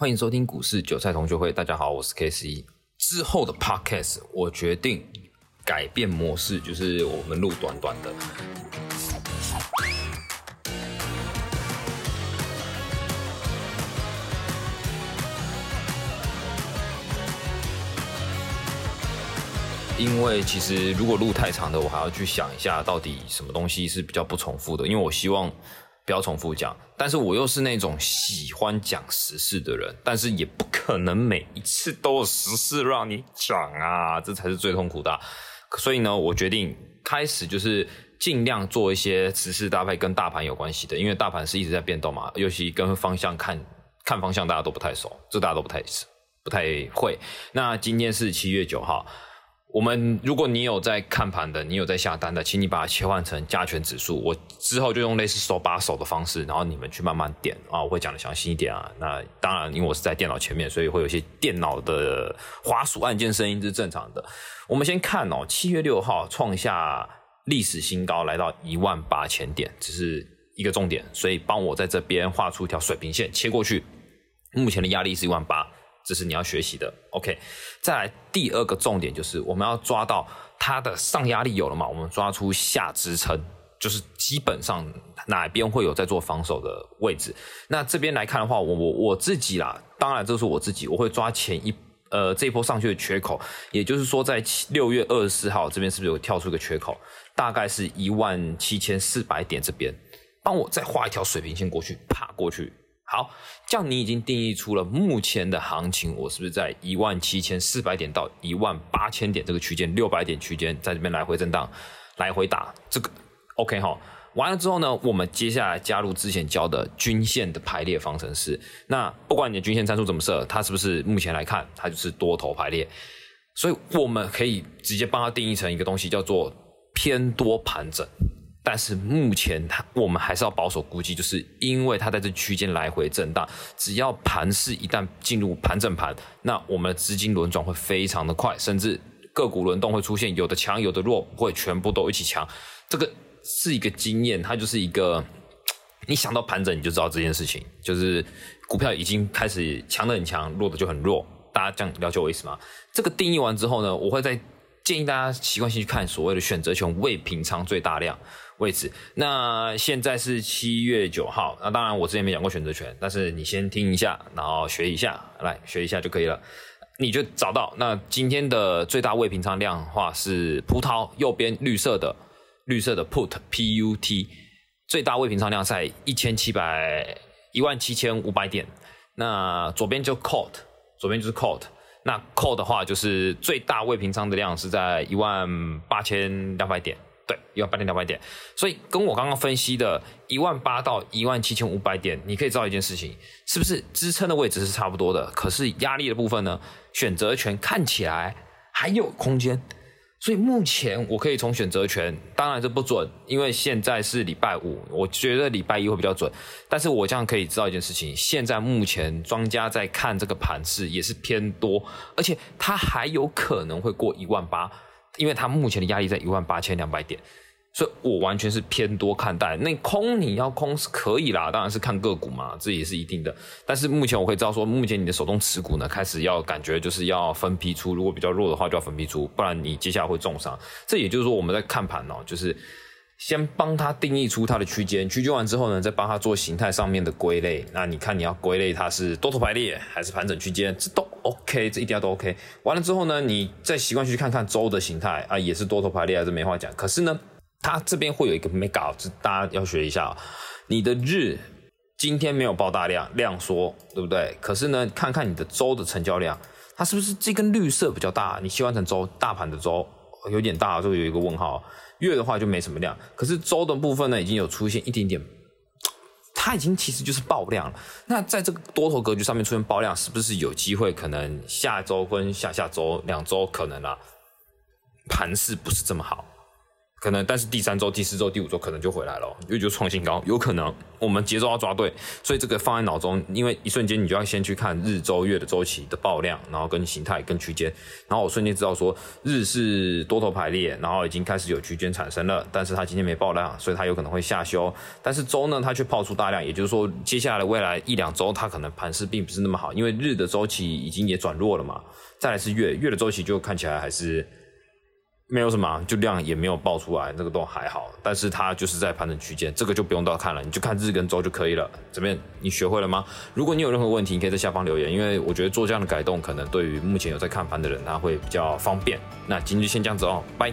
欢迎收听股市韭菜同学会。大家好，我是 K C。之后的 Podcast 我决定改变模式，就是我们录短短的。因为其实如果录太长的，我还要去想一下到底什么东西是比较不重复的，因为我希望。不要重复讲，但是我又是那种喜欢讲时事的人，但是也不可能每一次都有时事让你讲啊，这才是最痛苦的。所以呢，我决定开始就是尽量做一些时事搭配跟大盘有关系的，因为大盘是一直在变动嘛，尤其跟方向看看方向，大家都不太熟，这大家都不太不太会。那今天是七月九号。我们如果你有在看盘的，你有在下单的，请你把它切换成加权指数。我之后就用类似手把手的方式，然后你们去慢慢点啊，我会讲的详细一点啊。那当然，因为我是在电脑前面，所以会有一些电脑的滑鼠按键声音是正常的。我们先看哦，七月六号创下历史新高，来到一万八千点，只是一个重点，所以帮我在这边画出一条水平线切过去。目前的压力是一万八。这是你要学习的，OK。再来第二个重点就是我们要抓到它的上压力有了嘛？我们抓出下支撑，就是基本上哪边会有在做防守的位置。那这边来看的话，我我我自己啦，当然这是我自己，我会抓前一呃这一波上去的缺口，也就是说在六月二十四号这边是不是有跳出一个缺口？大概是一万七千四百点这边，帮我再画一条水平线过去，啪过去。好，这样你已经定义出了目前的行情，我是不是在一万七千四百点到一万八千点这个区间，六百点区间，在这边来回震荡，来回打这个 OK 哈。完了之后呢，我们接下来加入之前教的均线的排列方程式。那不管你的均线参数怎么设，它是不是目前来看它就是多头排列，所以我们可以直接帮它定义成一个东西，叫做偏多盘整。但是目前它，我们还是要保守估计，就是因为它在这区间来回震荡，只要盘势一旦进入盘整盘，那我们的资金轮转会非常的快，甚至个股轮动会出现有的强有的弱，不会全部都一起强。这个是一个经验，它就是一个，你想到盘整你就知道这件事情，就是股票已经开始强的很强，弱的就很弱。大家这样了解我意思吗？这个定义完之后呢，我会在建议大家习惯性去看所谓的选择权未平仓最大量。位置，那现在是七月九号。那当然，我之前没讲过选择权，但是你先听一下，然后学一下，来学一下就可以了。你就找到那今天的最大未平仓量话是葡萄右边绿色的绿色的 put p u t 最大未平仓量在一千七百一万七千五百点。那左边就 call 左边就是 call 那 call 的话就是最大未平仓的量是在一万八千两百点。对，一万八千两百点，所以跟我刚刚分析的一万八到一万七千五百点，你可以知道一件事情，是不是支撑的位置是差不多的？可是压力的部分呢？选择权看起来还有空间，所以目前我可以从选择权，当然是不准，因为现在是礼拜五，我觉得礼拜一会比较准。但是我这样可以知道一件事情，现在目前庄家在看这个盘势也是偏多，而且它还有可能会过一万八。因为它目前的压力在一万八千两百点，所以我完全是偏多看待。那空你要空是可以啦，当然是看个股嘛，这也是一定的。但是目前我会知道说，目前你的手动持股呢，开始要感觉就是要分批出，如果比较弱的话就要分批出，不然你接下来会重伤。这也就是说我们在看盘哦，就是先帮它定义出它的区间，区间完之后呢，再帮它做形态上面的归类。那你看你要归类它是多头排列还是盘整区间，这都。OK，这一定要都 OK。完了之后呢，你再习惯去看看周的形态啊，也是多头排列，还是没话讲。可是呢，它这边会有一个 mega，这大家要学一下。你的日今天没有爆大量量缩，对不对？可是呢，看看你的周的成交量，它是不是这根绿色比较大？你切换成周大盘的周有点大，就有一个问号。月的话就没什么量，可是周的部分呢，已经有出现一点点。它已经其实就是爆量了。那在这个多头格局上面出现爆量，是不是有机会？可能下周跟下下周两周可能啊，盘势不是这么好。可能，但是第三周、第四周、第五周可能就回来了，因为就创新高，有可能我们节奏要抓对，所以这个放在脑中，因为一瞬间你就要先去看日周月的周期的爆量，然后跟形态跟区间，然后我瞬间知道说日是多头排列，然后已经开始有区间产生了，但是它今天没爆量，所以它有可能会下修，但是周呢它却爆出大量，也就是说接下来未来一两周它可能盘势并不是那么好，因为日的周期已经也转弱了嘛，再来是月月的周期就看起来还是。没有什么，就量也没有爆出来，那个都还好。但是它就是在盘整区间，这个就不用到看了，你就看日跟周就可以了。怎么样你学会了吗？如果你有任何问题，你可以在下方留言，因为我觉得做这样的改动，可能对于目前有在看盘的人，他会比较方便。那今天就先这样子哦，拜。